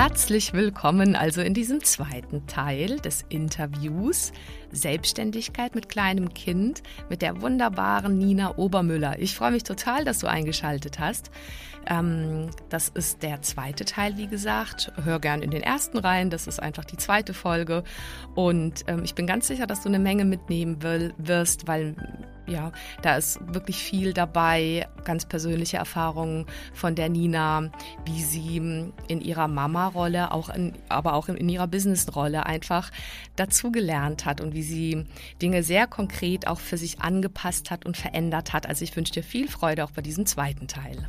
Herzlich willkommen also in diesem zweiten Teil des Interviews Selbstständigkeit mit kleinem Kind mit der wunderbaren Nina Obermüller. Ich freue mich total, dass du eingeschaltet hast. Ähm, das ist der zweite Teil, wie gesagt. Hör gern in den ersten rein. Das ist einfach die zweite Folge. Und ähm, ich bin ganz sicher, dass du eine Menge mitnehmen wirst, weil ja, da ist wirklich viel dabei, ganz persönliche Erfahrungen von der Nina, wie sie in ihrer Mama-Rolle, auch in, aber auch in, in ihrer Business-Rolle einfach dazugelernt hat und wie sie Dinge sehr konkret auch für sich angepasst hat und verändert hat. Also ich wünsche dir viel Freude auch bei diesem zweiten Teil.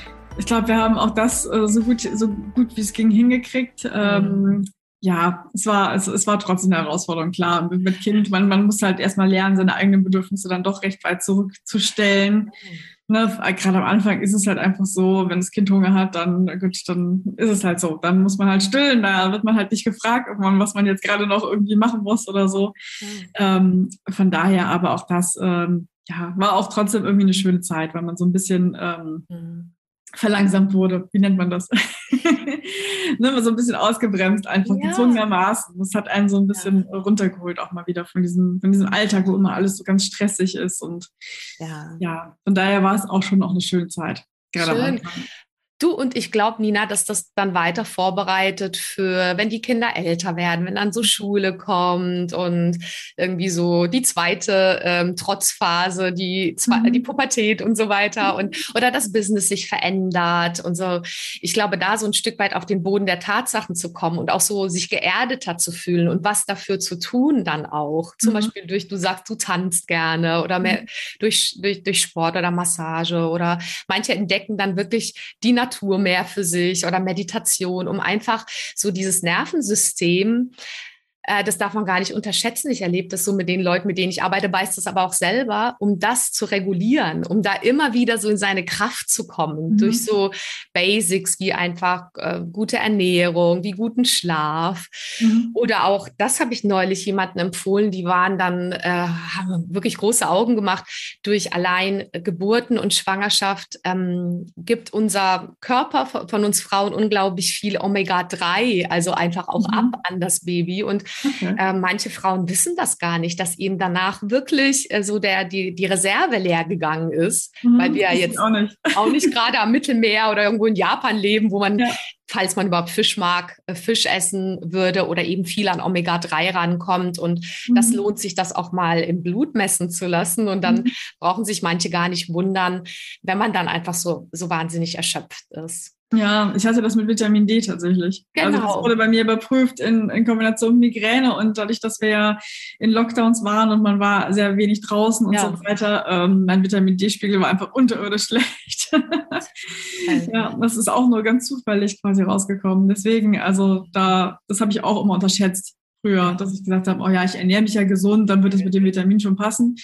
ich glaube, wir haben auch das äh, so gut, so gut wie es ging hingekriegt. Ähm, ja, es war, es, es war trotzdem eine Herausforderung, klar. Mit, mit Kind, man, man muss halt erstmal lernen, seine eigenen Bedürfnisse dann doch recht weit zurückzustellen. Ne, Gerade am Anfang ist es halt einfach so, wenn das Kind Hunger hat, dann gut, dann ist es halt so. Dann muss man halt stillen, da wird man halt nicht gefragt, was man jetzt gerade noch irgendwie machen muss oder so. Mhm. Ähm, von daher aber auch das, ähm, ja, war auch trotzdem irgendwie eine schöne Zeit, weil man so ein bisschen ähm, mhm verlangsamt wurde. Wie nennt man das? ne, so ein bisschen ausgebremst, einfach ja. gezwungenermaßen. Das hat einen so ein bisschen ja. runtergeholt, auch mal wieder von diesem, von diesem Alltag, wo immer alles so ganz stressig ist. Und ja, ja von daher war es auch schon noch eine schöne Zeit. Gerade Schön. Du und ich glaube, Nina, dass das dann weiter vorbereitet für, wenn die Kinder älter werden, wenn dann so Schule kommt und irgendwie so die zweite ähm, Trotzphase, die, mhm. die Pubertät und so weiter und oder das Business sich verändert und so. Ich glaube, da so ein Stück weit auf den Boden der Tatsachen zu kommen und auch so sich geerdeter zu fühlen und was dafür zu tun dann auch. Zum mhm. Beispiel durch, du sagst, du tanzt gerne oder mehr mhm. durch, durch, durch Sport oder Massage oder manche entdecken dann wirklich die Natur Natur mehr für sich oder Meditation, um einfach so dieses Nervensystem äh, das darf man gar nicht unterschätzen. Ich erlebe das so mit den Leuten, mit denen ich arbeite, weiß das aber auch selber, um das zu regulieren, um da immer wieder so in seine Kraft zu kommen, mhm. durch so Basics wie einfach äh, gute Ernährung, wie guten Schlaf. Mhm. Oder auch, das habe ich neulich jemandem empfohlen, die waren dann, äh, haben wirklich große Augen gemacht, durch allein Geburten und Schwangerschaft ähm, gibt unser Körper von uns Frauen unglaublich viel Omega-3, also einfach auch mhm. ab an das Baby. Und Okay. Äh, manche Frauen wissen das gar nicht, dass ihnen danach wirklich äh, so der, die, die Reserve leer gegangen ist, mhm, weil wir ja jetzt auch nicht, nicht gerade am Mittelmeer oder irgendwo in Japan leben, wo man ja falls man überhaupt Fisch mag, äh, Fisch essen würde oder eben viel an Omega-3 rankommt. Und mhm. das lohnt sich, das auch mal im Blut messen zu lassen. Und dann mhm. brauchen sich manche gar nicht wundern, wenn man dann einfach so, so wahnsinnig erschöpft ist. Ja, ich hatte das mit Vitamin D tatsächlich. Genau. Also das genau. wurde bei mir überprüft in, in Kombination mit Migräne und dadurch, dass wir ja in Lockdowns waren und man war sehr wenig draußen und ja. so weiter, ähm, mein Vitamin D-Spiegel war einfach unterirdisch schlecht. ja, das ist auch nur ganz zufällig quasi rausgekommen. Deswegen, also da, das habe ich auch immer unterschätzt früher, dass ich gesagt habe, oh ja, ich ernähre mich ja gesund, dann wird es mit dem Vitamin schon passen.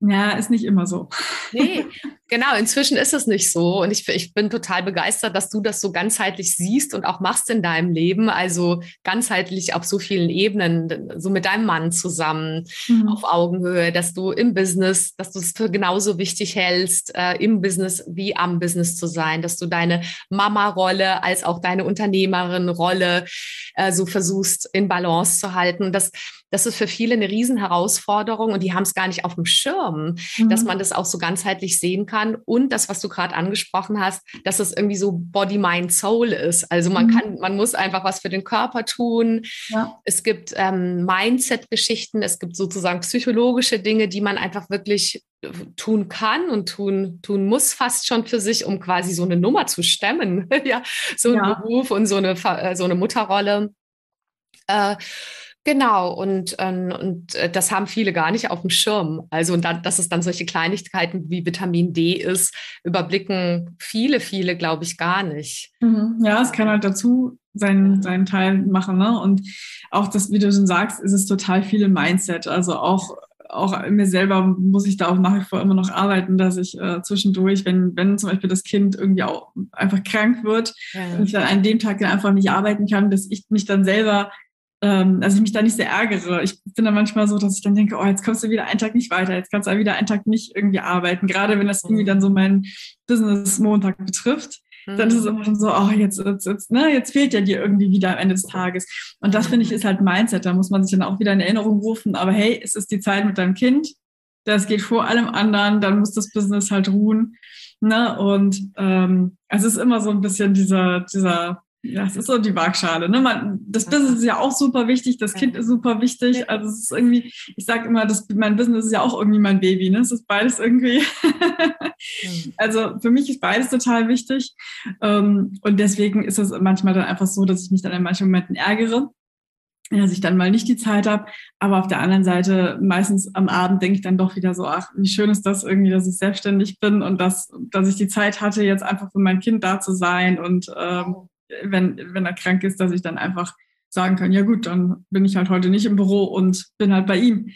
Ja, ist nicht immer so. Nee, genau, inzwischen ist es nicht so. Und ich, ich bin total begeistert, dass du das so ganzheitlich siehst und auch machst in deinem Leben. Also ganzheitlich auf so vielen Ebenen, so mit deinem Mann zusammen, mhm. auf Augenhöhe, dass du im Business, dass du es für genauso wichtig hältst, äh, im Business wie am Business zu sein, dass du deine Mama-Rolle als auch deine Unternehmerin-Rolle äh, so versuchst in Balance zu halten. Das, das ist für viele eine Riesenherausforderung und die haben es gar nicht auf dem Schirm, mhm. dass man das auch so ganzheitlich sehen kann und das, was du gerade angesprochen hast, dass es irgendwie so Body, Mind, Soul ist. Also man mhm. kann, man muss einfach was für den Körper tun. Ja. Es gibt ähm, Mindset-Geschichten, es gibt sozusagen psychologische Dinge, die man einfach wirklich äh, tun kann und tun, tun muss fast schon für sich, um quasi so eine Nummer zu stemmen. ja, so ein ja. Beruf und so eine, äh, so eine Mutterrolle. Äh, Genau, und, ähm, und äh, das haben viele gar nicht auf dem Schirm. Also, und dann, dass es dann solche Kleinigkeiten wie Vitamin D ist, überblicken viele, viele, glaube ich, gar nicht. Mhm. Ja, es kann halt dazu seinen, seinen Teil machen. Ne? Und auch das, wie du schon sagst, ist es total viel im Mindset. Also auch auch mir selber muss ich da auch nach wie vor immer noch arbeiten, dass ich äh, zwischendurch, wenn, wenn zum Beispiel das Kind irgendwie auch einfach krank wird ja. und ich dann an dem Tag dann einfach nicht arbeiten kann, dass ich mich dann selber ähm, also ich mich da nicht sehr ärgere. Ich bin dann manchmal so, dass ich dann denke, oh, jetzt kommst du wieder einen Tag nicht weiter, jetzt kannst du wieder einen Tag nicht irgendwie arbeiten. Gerade wenn das irgendwie dann so mein Business-Montag betrifft, dann ist es immer schon so, oh, jetzt, jetzt, jetzt, ne, jetzt fehlt ja dir irgendwie wieder am Ende des Tages. Und das finde ich ist halt Mindset. Da muss man sich dann auch wieder in Erinnerung rufen. Aber hey, es ist die Zeit mit deinem Kind. Das geht vor allem anderen. Dann muss das Business halt ruhen. Ne? Und ähm, es ist immer so ein bisschen dieser, dieser ja, es ist so die Waagschale. Ne? Man, das Business ist ja auch super wichtig, das Kind ist super wichtig. Also es ist irgendwie, ich sage immer, das, mein Business ist ja auch irgendwie mein Baby. Ne? Es ist beides irgendwie. also für mich ist beides total wichtig. Ähm, und deswegen ist es manchmal dann einfach so, dass ich mich dann in manchen Momenten ärgere, dass ich dann mal nicht die Zeit habe. Aber auf der anderen Seite, meistens am Abend denke ich dann doch wieder so, ach, wie schön ist das irgendwie, dass ich selbstständig bin und dass, dass ich die Zeit hatte, jetzt einfach für mein Kind da zu sein und ähm, wenn, wenn er krank ist, dass ich dann einfach sagen kann, ja gut, dann bin ich halt heute nicht im Büro und bin halt bei ihm.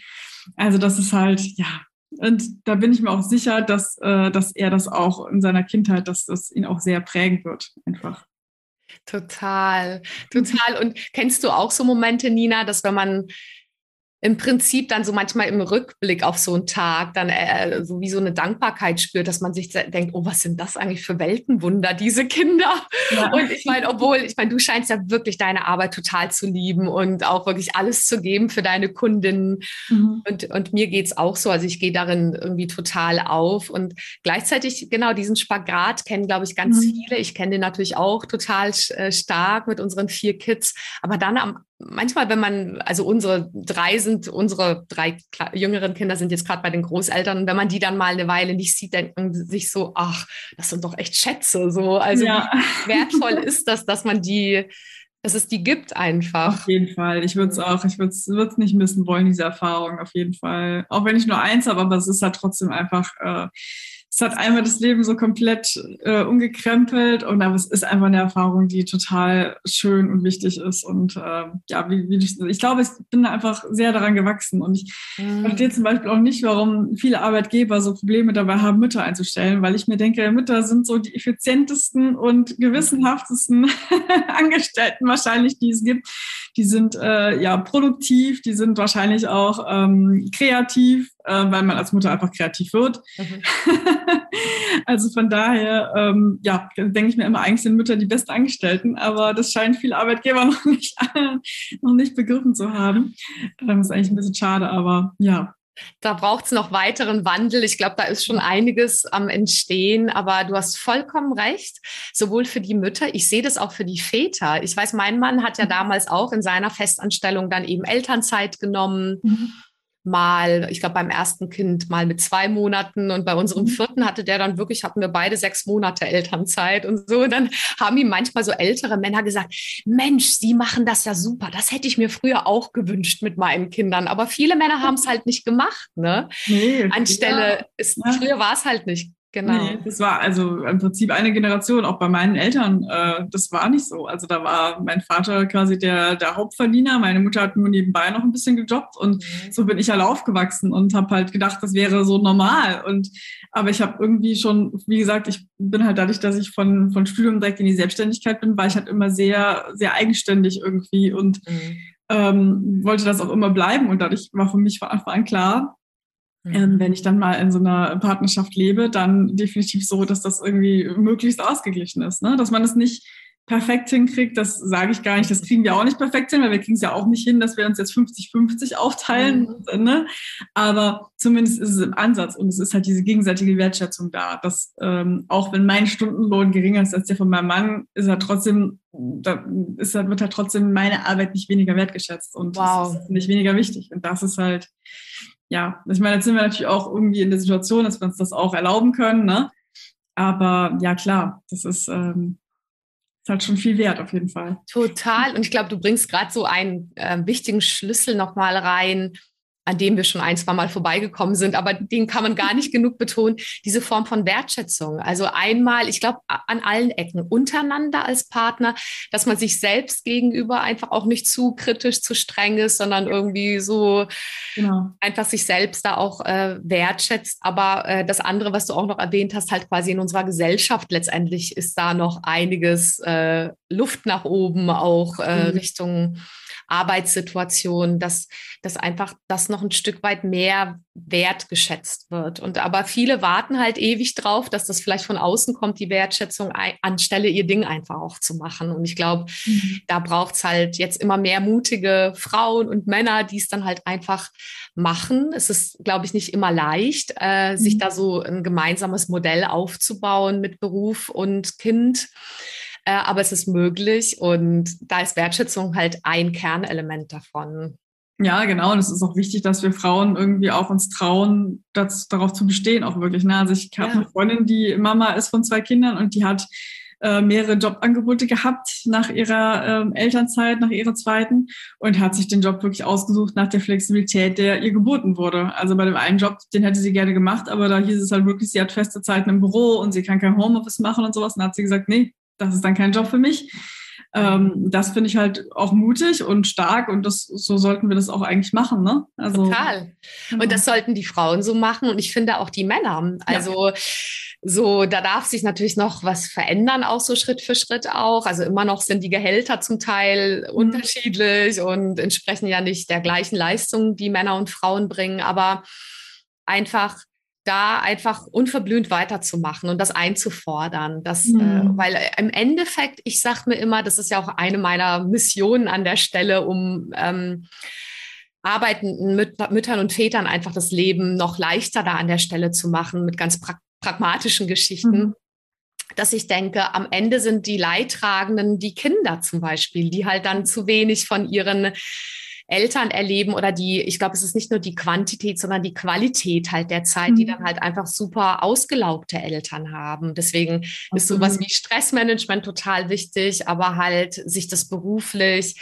Also das ist halt, ja, und da bin ich mir auch sicher, dass, äh, dass er das auch in seiner Kindheit, dass das ihn auch sehr prägen wird, einfach. Total, total. Und kennst du auch so Momente, Nina, dass wenn man im Prinzip dann so manchmal im Rückblick auf so einen Tag dann äh, so wie so eine Dankbarkeit spürt, dass man sich denkt, oh, was sind das eigentlich für Weltenwunder, diese Kinder? Ja. Und ich meine, obwohl, ich meine, du scheinst ja wirklich deine Arbeit total zu lieben und auch wirklich alles zu geben für deine Kundinnen. Mhm. Und, und mir geht's auch so. Also ich gehe darin irgendwie total auf. Und gleichzeitig, genau, diesen Spagat kennen, glaube ich, ganz mhm. viele. Ich kenne den natürlich auch total äh, stark mit unseren vier Kids. Aber dann am manchmal, wenn man, also unsere drei sind, unsere drei jüngeren Kinder sind jetzt gerade bei den Großeltern, und wenn man die dann mal eine Weile nicht sieht, denken sie sich so, ach, das sind doch echt Schätze, so. Also ja. wie wertvoll ist das, dass man die, dass es die gibt einfach. Auf jeden Fall. Ich würde es auch, ich würde es nicht missen wollen, diese Erfahrung, auf jeden Fall. Auch wenn ich nur eins habe, aber es ist halt trotzdem einfach, äh, es hat einmal das Leben so komplett äh, umgekrempelt und aber es ist einfach eine Erfahrung, die total schön und wichtig ist. Und äh, ja, wie, wie ich, ich glaube, ich bin da einfach sehr daran gewachsen. Und ich mhm. verstehe zum Beispiel auch nicht, warum viele Arbeitgeber so Probleme dabei haben, Mütter einzustellen, weil ich mir denke, Mütter sind so die effizientesten und gewissenhaftesten Angestellten wahrscheinlich, die es gibt. Die sind äh, ja produktiv, die sind wahrscheinlich auch ähm, kreativ äh, weil man als Mutter einfach kreativ wird. Mhm. also von daher, ähm, ja, denke ich mir immer, eigentlich sind Mütter die besten Angestellten, aber das scheinen viele Arbeitgeber noch nicht, noch nicht begriffen zu haben. Das ähm, ist eigentlich ein bisschen schade, aber ja, da braucht es noch weiteren Wandel. Ich glaube, da ist schon einiges am Entstehen, aber du hast vollkommen recht, sowohl für die Mütter, ich sehe das auch für die Väter. Ich weiß, mein Mann hat ja mhm. damals auch in seiner Festanstellung dann eben Elternzeit genommen. Mhm mal, ich glaube beim ersten Kind mal mit zwei Monaten und bei unserem mhm. vierten hatte der dann wirklich, hatten wir beide sechs Monate Elternzeit und so. Und dann haben ihm manchmal so ältere Männer gesagt, Mensch, Sie machen das ja super. Das hätte ich mir früher auch gewünscht mit meinen Kindern. Aber viele Männer haben es halt nicht gemacht, ne? Nee, Anstelle, ja. ist, früher war es halt nicht Genau. Nee, das war also im Prinzip eine Generation, auch bei meinen Eltern, äh, das war nicht so. Also da war mein Vater quasi der, der Hauptverdiener, meine Mutter hat nur nebenbei noch ein bisschen gejobbt und mhm. so bin ich halt aufgewachsen und habe halt gedacht, das wäre so normal. Und aber ich habe irgendwie schon, wie gesagt, ich bin halt dadurch, dass ich von, von Studium direkt in die Selbstständigkeit bin, war ich halt immer sehr, sehr eigenständig irgendwie und mhm. ähm, wollte das auch immer bleiben. Und dadurch war für mich von Anfang an klar, ähm, wenn ich dann mal in so einer Partnerschaft lebe, dann definitiv so, dass das irgendwie möglichst ausgeglichen ist. Ne? Dass man es nicht perfekt hinkriegt, das sage ich gar nicht. Das kriegen wir auch nicht perfekt hin, weil wir kriegen es ja auch nicht hin, dass wir uns jetzt 50-50 aufteilen. Mhm. Ne? Aber zumindest ist es im Ansatz und es ist halt diese gegenseitige Wertschätzung da. Dass ähm, auch wenn mein Stundenlohn geringer ist als der von meinem Mann, ist er trotzdem, da ist, wird halt trotzdem meine Arbeit nicht weniger wertgeschätzt und wow. ist nicht weniger wichtig. Und das ist halt, ja, ich meine, jetzt sind wir natürlich auch irgendwie in der Situation, dass wir uns das auch erlauben können, ne? Aber ja, klar, das ist, ähm, ist halt schon viel wert auf jeden Fall. Total. Und ich glaube, du bringst gerade so einen äh, wichtigen Schlüssel nochmal rein, an dem wir schon ein, zwei Mal vorbeigekommen sind, aber den kann man gar nicht genug betonen, diese Form von Wertschätzung. Also einmal, ich glaube, an allen Ecken untereinander als Partner, dass man sich selbst gegenüber einfach auch nicht zu kritisch, zu streng ist, sondern irgendwie so genau. einfach sich selbst da auch äh, wertschätzt. Aber äh, das andere, was du auch noch erwähnt hast, halt quasi in unserer Gesellschaft letztendlich ist da noch einiges äh, Luft nach oben, auch äh, mhm. Richtung Arbeitssituation, dass, dass einfach das noch ein Stück weit mehr wertgeschätzt wird. Und aber viele warten halt ewig drauf, dass das vielleicht von außen kommt, die Wertschätzung, anstelle ihr Ding einfach auch zu machen. Und ich glaube, mhm. da braucht es halt jetzt immer mehr mutige Frauen und Männer, die es dann halt einfach machen. Es ist, glaube ich, nicht immer leicht, äh, mhm. sich da so ein gemeinsames Modell aufzubauen mit Beruf und Kind. Äh, aber es ist möglich und da ist Wertschätzung halt ein Kernelement davon. Ja, genau. Und es ist auch wichtig, dass wir Frauen irgendwie auch uns trauen, das, darauf zu bestehen, auch wirklich. Ne? Also ich habe ja. eine Freundin, die Mama ist von zwei Kindern und die hat äh, mehrere Jobangebote gehabt nach ihrer ähm, Elternzeit, nach ihrer zweiten und hat sich den Job wirklich ausgesucht nach der Flexibilität, der ihr geboten wurde. Also bei dem einen Job, den hätte sie gerne gemacht, aber da hieß es halt wirklich, sie hat feste Zeiten im Büro und sie kann kein Homeoffice machen und sowas. Und dann hat sie gesagt, nee, das ist dann kein Job für mich. Ähm, das finde ich halt auch mutig und stark und das, so sollten wir das auch eigentlich machen. Ne? Also, Total. Und genau. das sollten die Frauen so machen und ich finde auch die Männer. Also ja. so, da darf sich natürlich noch was verändern, auch so Schritt für Schritt auch. Also immer noch sind die Gehälter zum Teil mhm. unterschiedlich und entsprechen ja nicht der gleichen Leistung, die Männer und Frauen bringen, aber einfach da einfach unverblümt weiterzumachen und das einzufordern. Das, äh, mhm. äh, weil im Endeffekt, ich sage mir immer, das ist ja auch eine meiner Missionen an der Stelle, um ähm, arbeitenden Müt Müttern und Vätern einfach das Leben noch leichter da an der Stelle zu machen mit ganz pra pragmatischen Geschichten. Mhm. Dass ich denke, am Ende sind die Leidtragenden die Kinder zum Beispiel, die halt dann zu wenig von ihren Eltern erleben oder die, ich glaube, es ist nicht nur die Quantität, sondern die Qualität halt der Zeit, mhm. die dann halt einfach super ausgelaugte Eltern haben. Deswegen okay. ist sowas wie Stressmanagement total wichtig, aber halt sich das beruflich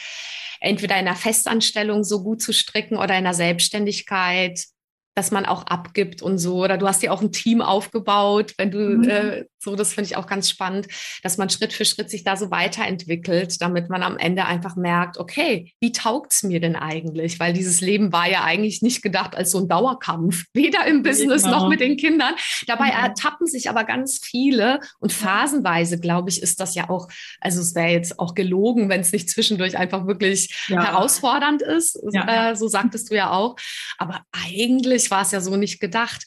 entweder in einer Festanstellung so gut zu stricken oder in einer Selbstständigkeit dass man auch abgibt und so. Oder du hast ja auch ein Team aufgebaut, wenn du mhm. äh, so, das finde ich auch ganz spannend, dass man Schritt für Schritt sich da so weiterentwickelt, damit man am Ende einfach merkt, okay, wie taugt es mir denn eigentlich? Weil dieses Leben war ja eigentlich nicht gedacht als so ein Dauerkampf, weder im Business genau. noch mit den Kindern. Dabei genau. ertappen sich aber ganz viele und phasenweise, glaube ich, ist das ja auch, also es wäre jetzt auch gelogen, wenn es nicht zwischendurch einfach wirklich ja. herausfordernd ist. Ja. Äh, so sagtest du ja auch. Aber eigentlich eigentlich war es ja so nicht gedacht.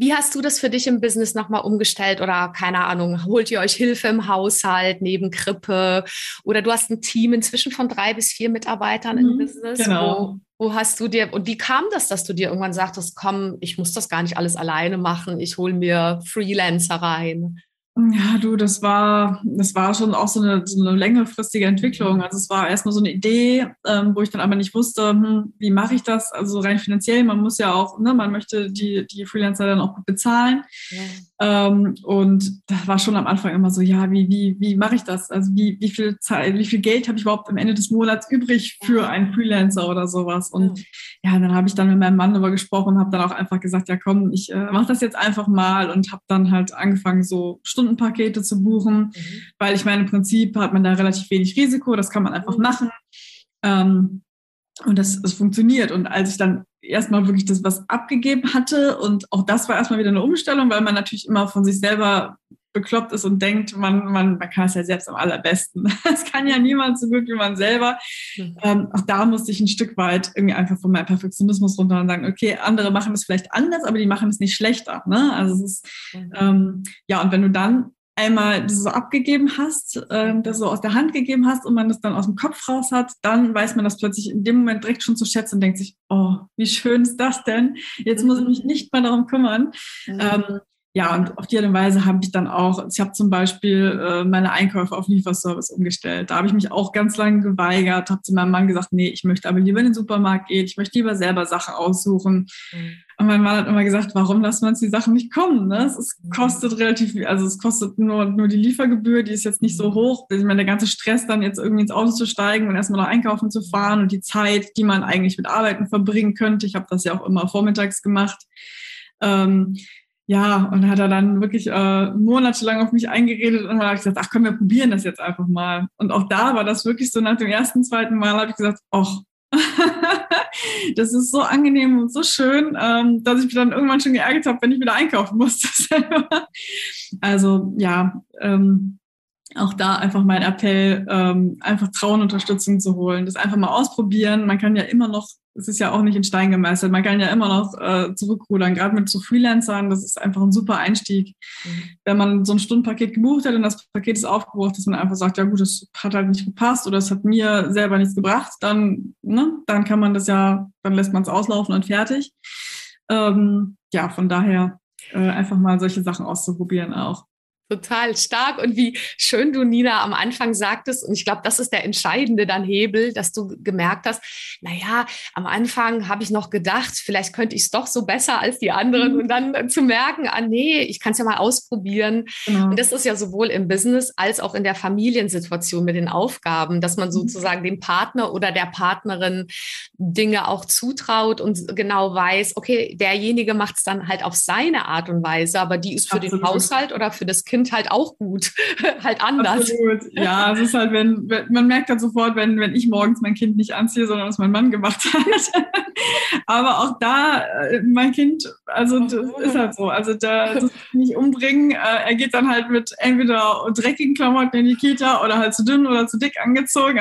Wie hast du das für dich im Business nochmal umgestellt oder keine Ahnung, holt ihr euch Hilfe im Haushalt neben Krippe oder du hast ein Team inzwischen von drei bis vier Mitarbeitern mhm, im Business? Genau. Wo, wo, hast du dir und wie kam das, dass du dir irgendwann sagtest, komm, ich muss das gar nicht alles alleine machen, ich hole mir Freelancer rein? Ja, du, das war, das war schon auch so eine, so eine längerfristige Entwicklung. Also es war erstmal so eine Idee, ähm, wo ich dann aber nicht wusste, hm, wie mache ich das? Also rein finanziell, man muss ja auch, ne, man möchte die, die Freelancer dann auch gut bezahlen. Ja. Ähm, und da war schon am Anfang immer so, ja, wie, wie, wie mache ich das? Also wie, wie viel Zeit, wie viel Geld habe ich überhaupt am Ende des Monats übrig für einen Freelancer oder sowas? Und ja, dann habe ich dann mit meinem Mann darüber gesprochen, habe dann auch einfach gesagt, ja komm, ich äh, mache das jetzt einfach mal und habe dann halt angefangen, so Stundenpakete zu buchen, mhm. weil ich meine, im Prinzip hat man da relativ wenig Risiko, das kann man einfach mhm. machen. Ähm, und das, das funktioniert. Und als ich dann erstmal wirklich das was abgegeben hatte. Und auch das war erstmal wieder eine Umstellung, weil man natürlich immer von sich selber bekloppt ist und denkt, man, man, man kann es ja selbst am allerbesten. Das kann ja niemand so gut wie man selber. Mhm. Ähm, auch da musste ich ein Stück weit irgendwie einfach von meinem Perfektionismus runter und sagen, okay, andere machen es vielleicht anders, aber die machen es nicht schlechter. Ne? Also es ist, mhm. ähm, ja, und wenn du dann einmal das so abgegeben hast, ähm, das so aus der Hand gegeben hast und man das dann aus dem Kopf raus hat, dann weiß man das plötzlich in dem Moment direkt schon zu schätzen und denkt sich, oh, wie schön ist das denn? Jetzt muss ich mich nicht mehr darum kümmern. Mhm. Ähm, ja, und auf die Art und Weise habe ich dann auch, ich habe zum Beispiel äh, meine Einkäufe auf Lieferservice umgestellt. Da habe ich mich auch ganz lange geweigert, habe zu meinem Mann gesagt, nee, ich möchte aber lieber in den Supermarkt gehen, ich möchte lieber selber Sachen aussuchen. Mhm. Und mein Mann hat immer gesagt, warum lassen wir uns die Sachen nicht kommen? Ne? Es, es mhm. kostet relativ, also es kostet nur, nur die Liefergebühr, die ist jetzt nicht so mhm. hoch. Ich meine, der ganze Stress, dann jetzt irgendwie ins Auto zu steigen und erstmal noch einkaufen zu fahren und die Zeit, die man eigentlich mit Arbeiten verbringen könnte. Ich habe das ja auch immer vormittags gemacht. Ähm, ja, und hat er dann wirklich äh, monatelang auf mich eingeredet und hat gesagt, ach komm, wir probieren das jetzt einfach mal. Und auch da war das wirklich so nach dem ersten, zweiten Mal habe ich gesagt, ach, das ist so angenehm und so schön, ähm, dass ich mich dann irgendwann schon geärgert habe, wenn ich wieder einkaufen musste. also ja, ähm, auch da einfach mein Appell, ähm, einfach trauen, Unterstützung zu holen, das einfach mal ausprobieren. Man kann ja immer noch es ist ja auch nicht in Stein gemeißelt. Man kann ja immer noch äh, zurückrudern, gerade mit so Freelancern. Das ist einfach ein super Einstieg. Mhm. Wenn man so ein Stundenpaket gebucht hat und das Paket ist aufgebraucht, dass man einfach sagt, ja gut, das hat halt nicht gepasst oder es hat mir selber nichts gebracht, dann, ne, dann kann man das ja, dann lässt man es auslaufen und fertig. Ähm, ja, von daher äh, einfach mal solche Sachen auszuprobieren auch. Total stark und wie schön du, Nina, am Anfang sagtest, und ich glaube, das ist der entscheidende dann Hebel, dass du gemerkt hast, naja, am Anfang habe ich noch gedacht, vielleicht könnte ich es doch so besser als die anderen mhm. und dann zu merken, ah nee, ich kann es ja mal ausprobieren. Genau. Und das ist ja sowohl im Business als auch in der Familiensituation mit den Aufgaben, dass man mhm. sozusagen dem Partner oder der Partnerin Dinge auch zutraut und genau weiß, okay, derjenige macht es dann halt auf seine Art und Weise, aber die ist für Absolut. den Haushalt oder für das Kind Kind halt auch gut, halt anders. Absolut. Ja, es ist halt, wenn, wenn, man merkt halt sofort, wenn, wenn ich morgens mein Kind nicht anziehe, sondern was mein Mann gemacht hat. Aber auch da, äh, mein Kind, also das ist halt so, also da nicht umbringen. Äh, er geht dann halt mit entweder dreckigen Klamotten in die Kita oder halt zu dünn oder zu dick angezogen.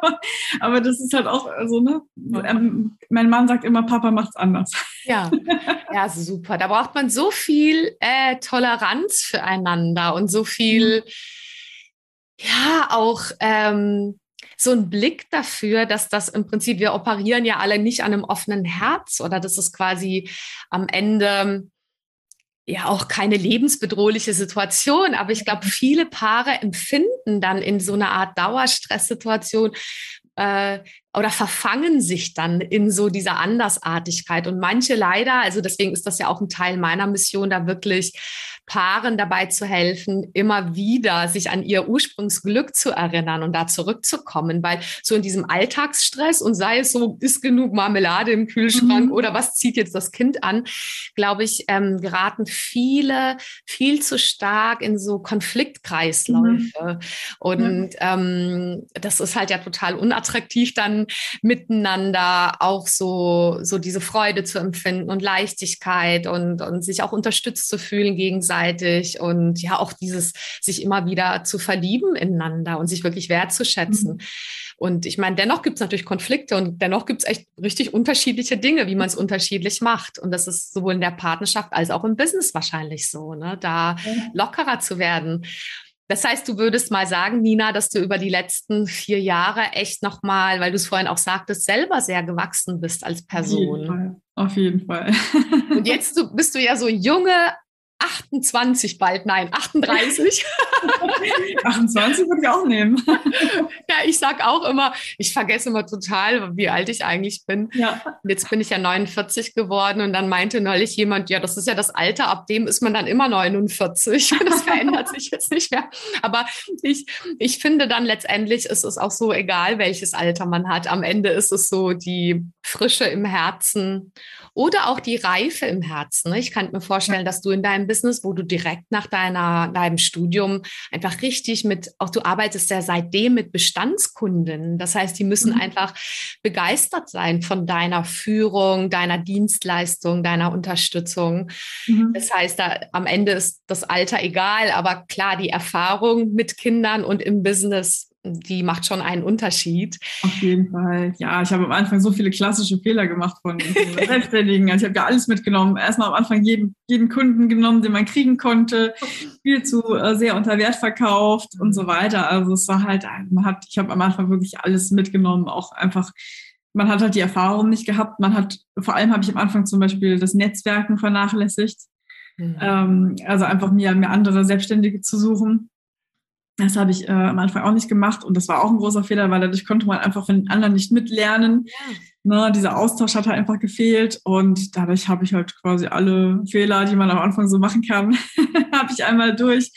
Aber das ist halt auch so, ne? Ähm, mein Mann sagt immer, Papa macht's anders. Ja, ja, super. Da braucht man so viel äh, Toleranz füreinander und so viel, mhm. ja, auch ähm, so ein Blick dafür, dass das im Prinzip, wir operieren ja alle nicht an einem offenen Herz oder das ist quasi am Ende ja auch keine lebensbedrohliche Situation, aber ich glaube, viele Paare empfinden dann in so einer Art Dauerstresssituation äh, oder verfangen sich dann in so dieser Andersartigkeit. Und manche leider, also deswegen ist das ja auch ein Teil meiner Mission, da wirklich Paaren dabei zu helfen, immer wieder sich an ihr Ursprungsglück zu erinnern und da zurückzukommen, weil so in diesem Alltagsstress und sei es so, ist genug Marmelade im Kühlschrank mhm. oder was zieht jetzt das Kind an, glaube ich, ähm, geraten viele viel zu stark in so Konfliktkreisläufe. Mhm. Und ähm, das ist halt ja total unattraktiv, dann miteinander auch so, so diese Freude zu empfinden und Leichtigkeit und, und sich auch unterstützt zu fühlen gegenseitig gegenseitig und ja auch dieses sich immer wieder zu verlieben ineinander und sich wirklich wertzuschätzen. Mhm. Und ich meine, dennoch gibt es natürlich Konflikte und dennoch gibt es echt richtig unterschiedliche Dinge, wie man es unterschiedlich macht. Und das ist sowohl in der Partnerschaft als auch im Business wahrscheinlich so, ne? da lockerer zu werden. Das heißt, du würdest mal sagen, Nina, dass du über die letzten vier Jahre echt nochmal, weil du es vorhin auch sagtest, selber sehr gewachsen bist als Person. Auf jeden Fall. Auf jeden Fall. Und jetzt bist du ja so junge, 28 bald, nein, 38. 28 würde ich auch nehmen. ja, ich sage auch immer, ich vergesse immer total, wie alt ich eigentlich bin. Ja. Jetzt bin ich ja 49 geworden und dann meinte neulich jemand, ja, das ist ja das Alter, ab dem ist man dann immer 49. Das verändert sich jetzt nicht mehr. Aber ich, ich finde dann letztendlich ist es auch so egal, welches Alter man hat. Am Ende ist es so die Frische im Herzen oder auch die Reife im Herzen. Ich kann mir vorstellen, dass du in deinem Business, wo du direkt nach deiner, deinem Studium einfach richtig mit, auch du arbeitest ja seitdem mit Bestandskunden. Das heißt, die müssen mhm. einfach begeistert sein von deiner Führung, deiner Dienstleistung, deiner Unterstützung. Mhm. Das heißt, da, am Ende ist das Alter egal, aber klar, die Erfahrung mit Kindern und im Business die macht schon einen Unterschied. Auf jeden Fall. Ja, ich habe am Anfang so viele klassische Fehler gemacht von Selbstständigen. Also ich habe ja alles mitgenommen. Erstmal am Anfang jeden, jeden Kunden genommen, den man kriegen konnte, viel zu äh, sehr unter Wert verkauft und so weiter. Also es war halt, man hat, ich habe am Anfang wirklich alles mitgenommen, auch einfach man hat halt die Erfahrung nicht gehabt. Man hat, vor allem habe ich am Anfang zum Beispiel das Netzwerken vernachlässigt. Mhm. Ähm, also einfach mir, mir andere Selbstständige zu suchen. Das habe ich äh, am Anfang auch nicht gemacht und das war auch ein großer Fehler, weil dadurch konnte man einfach von den anderen nicht mitlernen. Ja. Ne, dieser Austausch hat halt einfach gefehlt und dadurch habe ich halt quasi alle Fehler, die man am Anfang so machen kann, habe ich einmal durch.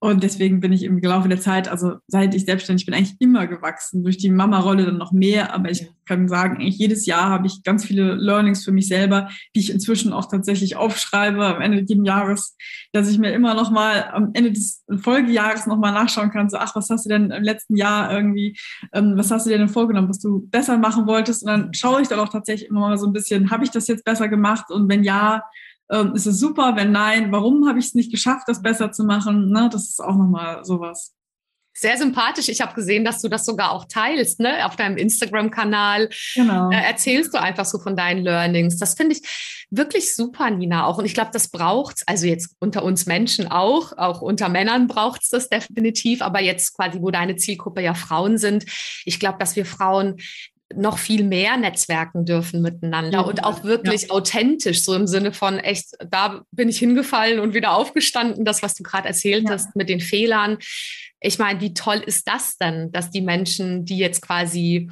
Und deswegen bin ich im Laufe der Zeit, also seit ich selbstständig bin, eigentlich immer gewachsen. Durch die Mama-Rolle dann noch mehr, aber ich kann sagen, eigentlich jedes Jahr habe ich ganz viele Learnings für mich selber, die ich inzwischen auch tatsächlich aufschreibe am Ende jeden Jahres, dass ich mir immer noch mal am Ende des Folgejahres noch mal nachschauen kann, so ach, was hast du denn im letzten Jahr irgendwie, ähm, was hast du dir denn vorgenommen, was du besser machen wolltest? Und dann schaue ich dann auch tatsächlich immer mal so ein bisschen, habe ich das jetzt besser gemacht? Und wenn ja, ähm, ist es super. Wenn nein, warum habe ich es nicht geschafft, das besser zu machen? Ne? Das ist auch nochmal sowas. Sehr sympathisch. Ich habe gesehen, dass du das sogar auch teilst, ne? Auf deinem Instagram-Kanal. Genau. Äh, erzählst du einfach so von deinen Learnings. Das finde ich wirklich super, Nina, auch. Und ich glaube, das braucht es, also jetzt unter uns Menschen auch, auch unter Männern braucht es das definitiv, aber jetzt quasi, wo deine Zielgruppe ja Frauen sind. Ich glaube, dass wir Frauen noch viel mehr netzwerken dürfen miteinander ja, und auch wirklich ja. authentisch, so im Sinne von echt, da bin ich hingefallen und wieder aufgestanden, das, was du gerade erzählt ja. hast mit den Fehlern. Ich meine, wie toll ist das denn, dass die Menschen, die jetzt quasi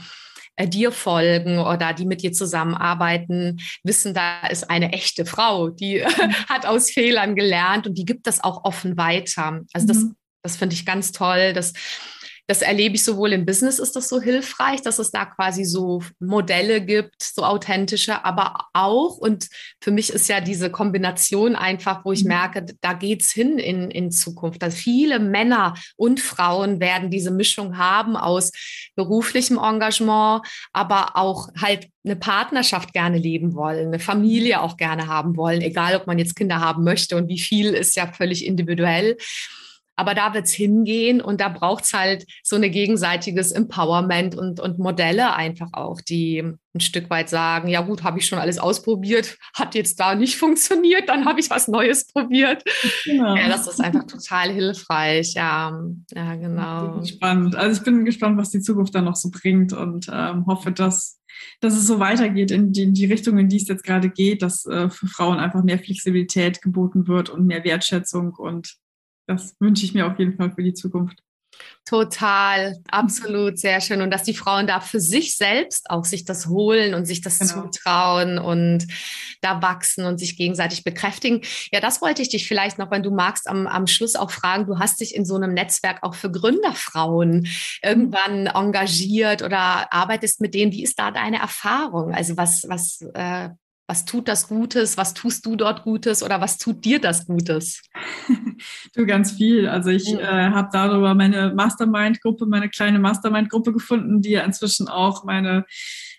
äh, dir folgen oder die mit dir zusammenarbeiten, wissen, da ist eine echte Frau, die mhm. hat aus Fehlern gelernt und die gibt das auch offen weiter. Also das, mhm. das finde ich ganz toll, dass das erlebe ich sowohl im Business ist das so hilfreich, dass es da quasi so Modelle gibt, so authentische, aber auch, und für mich ist ja diese Kombination einfach, wo ich mhm. merke, da geht es hin in, in Zukunft. Dass viele Männer und Frauen werden diese Mischung haben aus beruflichem Engagement, aber auch halt eine Partnerschaft gerne leben wollen, eine Familie auch gerne haben wollen, egal ob man jetzt Kinder haben möchte und wie viel ist ja völlig individuell. Aber da wird es hingehen und da braucht es halt so ein gegenseitiges Empowerment und, und Modelle einfach auch, die ein Stück weit sagen, ja gut, habe ich schon alles ausprobiert, hat jetzt da nicht funktioniert, dann habe ich was Neues probiert. Genau. Ja, das ist einfach total hilfreich. Ja, ja genau. Spannend. Also ich bin gespannt, was die Zukunft dann noch so bringt und ähm, hoffe, dass dass es so weitergeht in die, in die Richtung, in die es jetzt gerade geht, dass äh, für Frauen einfach mehr Flexibilität geboten wird und mehr Wertschätzung und das wünsche ich mir auf jeden Fall für die Zukunft. Total, absolut, sehr schön. Und dass die Frauen da für sich selbst auch sich das holen und sich das genau. zutrauen und da wachsen und sich gegenseitig bekräftigen. Ja, das wollte ich dich vielleicht noch, wenn du magst, am, am Schluss auch fragen. Du hast dich in so einem Netzwerk auch für Gründerfrauen irgendwann engagiert oder arbeitest mit denen. Wie ist da deine Erfahrung? Also was, was äh, was tut das Gutes? Was tust du dort Gutes oder was tut dir das Gutes? du ganz viel. Also ich mhm. äh, habe darüber meine Mastermind-Gruppe, meine kleine Mastermind-Gruppe gefunden, die ja inzwischen auch meine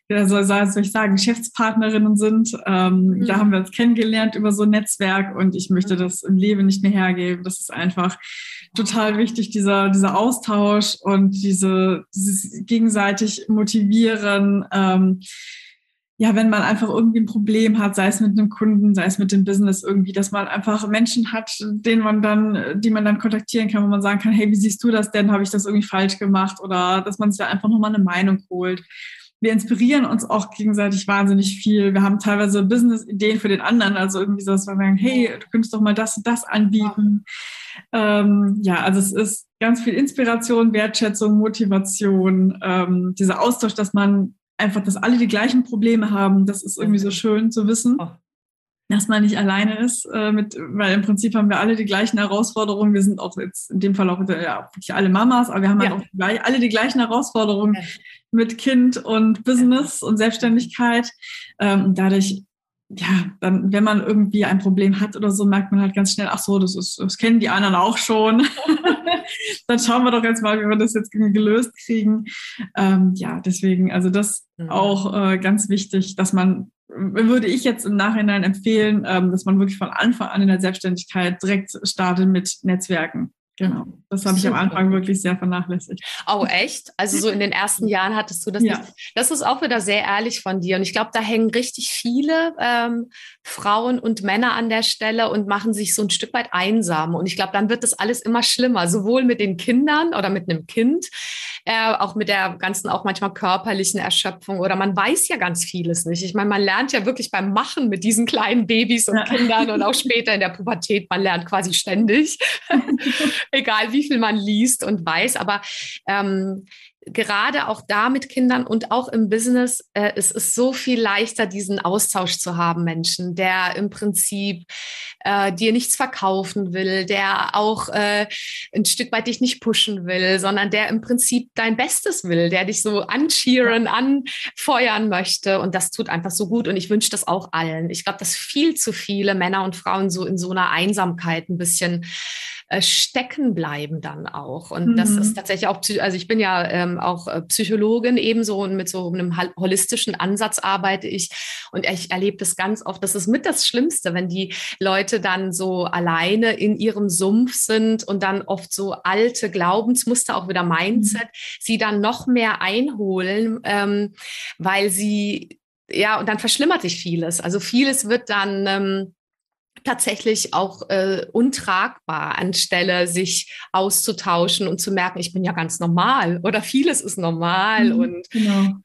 ja, soll, soll ich sagen, Geschäftspartnerinnen sind. Ähm, mhm. Da haben wir uns kennengelernt über so ein Netzwerk und ich möchte mhm. das im Leben nicht mehr hergeben. Das ist einfach total wichtig, dieser, dieser Austausch und diese, dieses gegenseitig motivieren. Ähm, ja, wenn man einfach irgendwie ein Problem hat, sei es mit einem Kunden, sei es mit dem Business irgendwie, dass man einfach Menschen hat, denen man dann, die man dann kontaktieren kann, wo man sagen kann, hey, wie siehst du das denn? Habe ich das irgendwie falsch gemacht? Oder dass man sich da einfach nochmal eine Meinung holt. Wir inspirieren uns auch gegenseitig wahnsinnig viel. Wir haben teilweise Business-Ideen für den anderen, also irgendwie so, dass wir sagen, hey, du könntest doch mal das und das anbieten. Ja, ähm, ja also es ist ganz viel Inspiration, Wertschätzung, Motivation, ähm, dieser Austausch, dass man einfach, dass alle die gleichen Probleme haben. Das ist irgendwie so schön zu wissen, oh. dass man nicht alleine ist, äh, mit, weil im Prinzip haben wir alle die gleichen Herausforderungen. Wir sind auch jetzt in dem Fall auch ja, wirklich alle Mamas, aber wir haben halt ja. halt auch alle die gleichen Herausforderungen ja. mit Kind und Business und Selbstständigkeit. Ähm, dadurch ja, dann, wenn man irgendwie ein Problem hat oder so, merkt man halt ganz schnell, ach so, das ist, das kennen die anderen auch schon. dann schauen wir doch jetzt mal, wie wir das jetzt gelöst kriegen. Ähm, ja, deswegen, also das mhm. auch äh, ganz wichtig, dass man, würde ich jetzt im Nachhinein empfehlen, ähm, dass man wirklich von Anfang an in der Selbstständigkeit direkt startet mit Netzwerken. Genau, das habe ich am Anfang wirklich sehr vernachlässigt. Oh, echt? Also so in den ersten Jahren hattest du das ja. nicht. Das ist auch wieder sehr ehrlich von dir. Und ich glaube, da hängen richtig viele ähm, Frauen und Männer an der Stelle und machen sich so ein Stück weit einsam. Und ich glaube, dann wird das alles immer schlimmer, sowohl mit den Kindern oder mit einem Kind, äh, auch mit der ganzen, auch manchmal körperlichen Erschöpfung. Oder man weiß ja ganz vieles nicht. Ich meine, man lernt ja wirklich beim Machen mit diesen kleinen Babys und ja. Kindern und auch später in der Pubertät, man lernt quasi ständig. egal wie viel man liest und weiß. Aber ähm, gerade auch da mit Kindern und auch im Business, äh, es ist so viel leichter, diesen Austausch zu haben, Menschen, der im Prinzip äh, dir nichts verkaufen will, der auch äh, ein Stück weit dich nicht pushen will, sondern der im Prinzip dein Bestes will, der dich so ancheeren, anfeuern möchte. Und das tut einfach so gut. Und ich wünsche das auch allen. Ich glaube, dass viel zu viele Männer und Frauen so in so einer Einsamkeit ein bisschen äh, stecken bleiben dann auch. Und mhm. das ist mhm. tatsächlich auch, also ich bin ja ähm, auch äh, Psychologin ebenso und mit so einem holistischen Ansatz arbeite ich. Und ich erlebe das ganz oft. Das ist mit das Schlimmste, wenn die Leute dann so alleine in ihrem Sumpf sind und dann oft so alte Glaubensmuster, auch wieder Mindset, mhm. sie dann noch mehr einholen, ähm, weil sie ja, und dann verschlimmert sich vieles. Also vieles wird dann ähm, tatsächlich auch äh, untragbar, anstelle sich auszutauschen und zu merken, ich bin ja ganz normal oder vieles ist normal mhm, und genau.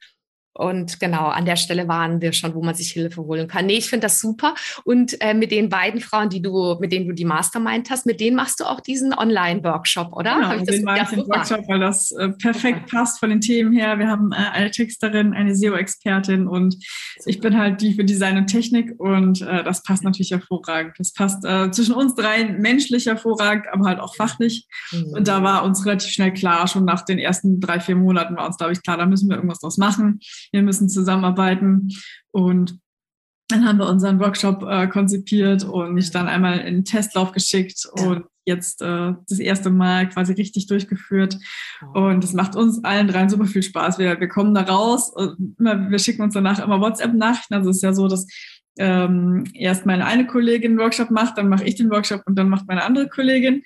Und genau, an der Stelle waren wir schon, wo man sich Hilfe holen kann. Nee, ich finde das super. Und äh, mit den beiden Frauen, die du, mit denen du die Mastermind hast, mit denen machst du auch diesen Online-Workshop, oder? Genau, ich den mache ich den Workshop, weil das äh, perfekt okay. passt von den Themen her. Wir haben äh, eine Texterin, eine SEO-Expertin und super. ich bin halt die für Design und Technik und äh, das passt natürlich hervorragend. Das passt äh, zwischen uns dreien menschlich hervorragend, aber halt auch fachlich. Mhm. Und da war uns relativ schnell klar, schon nach den ersten drei, vier Monaten war uns, glaube ich, klar, da müssen wir irgendwas draus machen wir müssen zusammenarbeiten. Und dann haben wir unseren Workshop äh, konzipiert und mich dann einmal in den Testlauf geschickt ja. und jetzt äh, das erste Mal quasi richtig durchgeführt. Und es macht uns allen dreien super viel Spaß. Wir, wir kommen da raus und immer, wir schicken uns danach immer WhatsApp-Nachrichten. Also es ist ja so, dass ähm, erst meine eine Kollegin einen Workshop macht, dann mache ich den Workshop und dann macht meine andere Kollegin.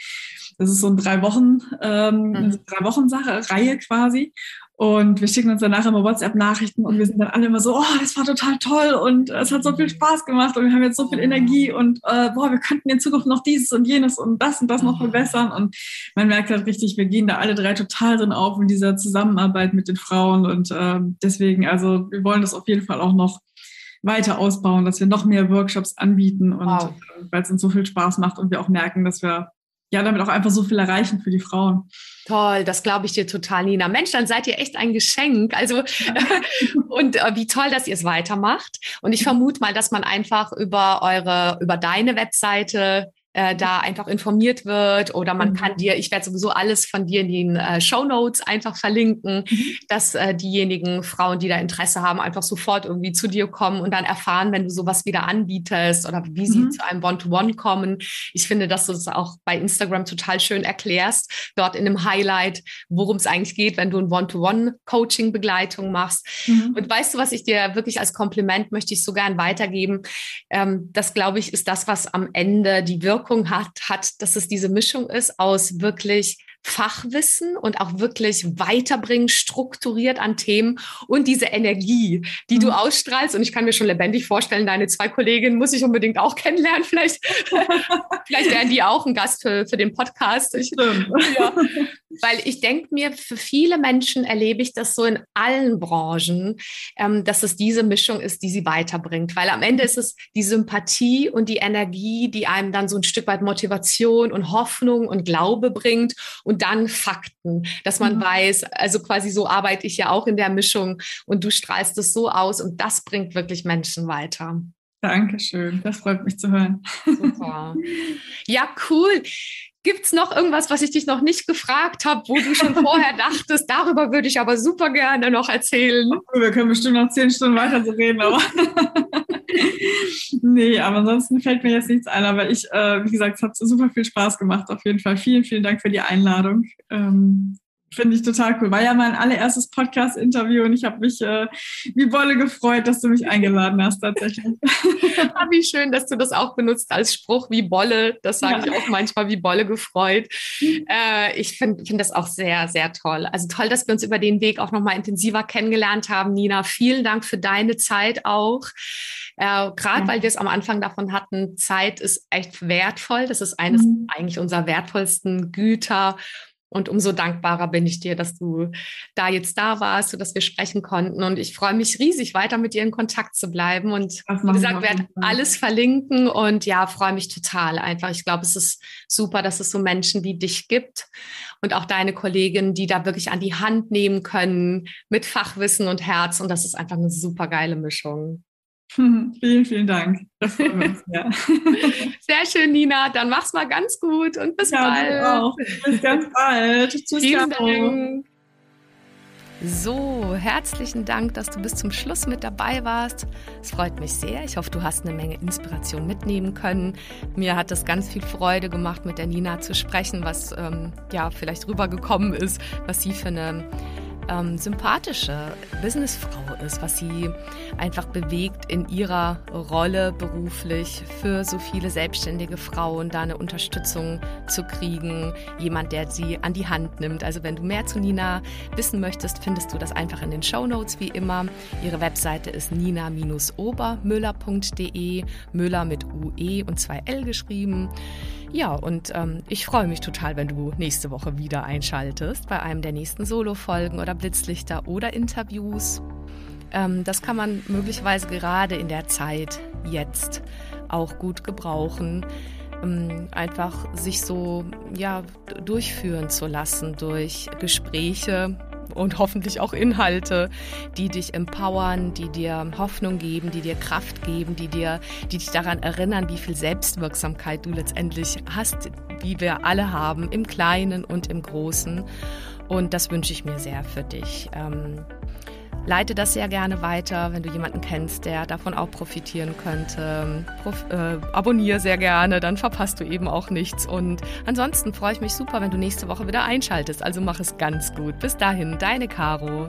Das ist so eine drei Wochen, ähm, mhm. drei Wochen Sache, Reihe quasi. Und wir schicken uns danach immer WhatsApp-Nachrichten und wir sind dann alle immer so, oh, das war total toll und es hat so viel Spaß gemacht und wir haben jetzt so viel Energie und äh, boah, wir könnten in Zukunft noch dieses und jenes und das und das noch verbessern. Und man merkt halt richtig, wir gehen da alle drei total drin auf in dieser Zusammenarbeit mit den Frauen. Und äh, deswegen, also wir wollen das auf jeden Fall auch noch weiter ausbauen, dass wir noch mehr Workshops anbieten und wow. Äh, weil es uns so viel Spaß macht und wir auch merken, dass wir ja damit auch einfach so viel erreichen für die Frauen. Toll, das glaube ich dir total, Nina. Mensch, dann seid ihr echt ein Geschenk. Also und äh, wie toll, dass ihr es weitermacht. Und ich vermute mal, dass man einfach über eure, über deine Webseite äh, da einfach informiert wird oder man mhm. kann dir, ich werde sowieso alles von dir in den äh, Show Notes einfach verlinken, mhm. dass äh, diejenigen Frauen, die da Interesse haben, einfach sofort irgendwie zu dir kommen und dann erfahren, wenn du sowas wieder anbietest oder wie sie mhm. zu einem One-to-One -One kommen. Ich finde, dass du es das auch bei Instagram total schön erklärst, dort in einem Highlight, worum es eigentlich geht, wenn du ein One-to-One-Coaching-Begleitung machst. Mhm. Und weißt du, was ich dir wirklich als Kompliment möchte ich so gern weitergeben? Ähm, das, glaube ich, ist das, was am Ende die Wirkung Wirkung hat, hat, dass es diese Mischung ist aus wirklich Fachwissen und auch wirklich weiterbringen, strukturiert an Themen und diese Energie, die mhm. du ausstrahlst. Und ich kann mir schon lebendig vorstellen, deine zwei Kolleginnen muss ich unbedingt auch kennenlernen. Vielleicht, vielleicht werden die auch ein Gast für, für den Podcast. Ich, ja. Weil ich denke mir, für viele Menschen erlebe ich das so in allen Branchen, ähm, dass es diese Mischung ist, die sie weiterbringt. Weil am Ende ist es die Sympathie und die Energie, die einem dann so ein Stück weit Motivation und Hoffnung und Glaube bringt. Und und dann Fakten, dass man mhm. weiß, also quasi so arbeite ich ja auch in der Mischung und du strahlst es so aus und das bringt wirklich Menschen weiter. Dankeschön, das freut mich zu hören. Super. Ja, cool. Gibt es noch irgendwas, was ich dich noch nicht gefragt habe, wo du schon vorher dachtest, darüber würde ich aber super gerne noch erzählen? Wir können bestimmt noch zehn Stunden weiter so reden, aber nee, aber ansonsten fällt mir jetzt nichts ein. Aber ich, äh, wie gesagt, es hat super viel Spaß gemacht. Auf jeden Fall vielen, vielen Dank für die Einladung. Ähm, Finde ich total cool. War ja mein allererstes Podcast-Interview und ich habe mich äh, wie Bolle gefreut, dass du mich eingeladen hast tatsächlich. ah, wie schön, dass du das auch benutzt als Spruch wie Bolle. Das sage ja. ich auch manchmal wie Bolle gefreut. Mhm. Äh, ich finde find das auch sehr, sehr toll. Also toll, dass wir uns über den Weg auch nochmal intensiver kennengelernt haben, Nina. Vielen Dank für deine Zeit auch. Äh, Gerade ja. weil wir es am Anfang davon hatten, Zeit ist echt wertvoll. Das ist eines mhm. eigentlich unserer wertvollsten Güter. Und umso dankbarer bin ich dir, dass du da jetzt da warst, sodass wir sprechen konnten. Und ich freue mich riesig, weiter mit dir in Kontakt zu bleiben. Und wie gesagt, werde alles verlinken und ja, freue mich total einfach. Ich glaube, es ist super, dass es so Menschen wie dich gibt und auch deine Kolleginnen, die da wirklich an die Hand nehmen können mit Fachwissen und Herz. Und das ist einfach eine super geile Mischung. Vielen, vielen Dank. Uns, ja. Sehr schön, Nina. Dann mach's mal ganz gut und bis ja, bald. Auch. Bis ganz bald. Tschüss. Vielen Dank. So, herzlichen Dank, dass du bis zum Schluss mit dabei warst. Es freut mich sehr. Ich hoffe, du hast eine Menge Inspiration mitnehmen können. Mir hat es ganz viel Freude gemacht, mit der Nina zu sprechen, was ähm, ja vielleicht rübergekommen ist, was sie für eine ähm, sympathische Businessfrau ist, was sie einfach bewegt in ihrer Rolle beruflich für so viele selbstständige Frauen, da eine Unterstützung zu kriegen, jemand, der sie an die Hand nimmt. Also wenn du mehr zu Nina wissen möchtest, findest du das einfach in den Show Notes wie immer. Ihre Webseite ist nina-obermüller.de, Müller mit UE und zwei L geschrieben. Ja, und ähm, ich freue mich total, wenn du nächste Woche wieder einschaltest bei einem der nächsten Solo-Folgen oder Blitzlichter oder Interviews. Ähm, das kann man möglicherweise gerade in der Zeit jetzt auch gut gebrauchen ähm, einfach sich so ja durchführen zu lassen durch Gespräche und hoffentlich auch Inhalte, die dich empowern, die dir Hoffnung geben, die dir Kraft geben, die dir, die dich daran erinnern, wie viel Selbstwirksamkeit du letztendlich hast, wie wir alle haben, im Kleinen und im Großen. Und das wünsche ich mir sehr für dich. Ähm, leite das sehr gerne weiter, wenn du jemanden kennst, der davon auch profitieren könnte. Prof äh, abonniere sehr gerne, dann verpasst du eben auch nichts. Und ansonsten freue ich mich super, wenn du nächste Woche wieder einschaltest. Also mach es ganz gut. Bis dahin, deine Caro.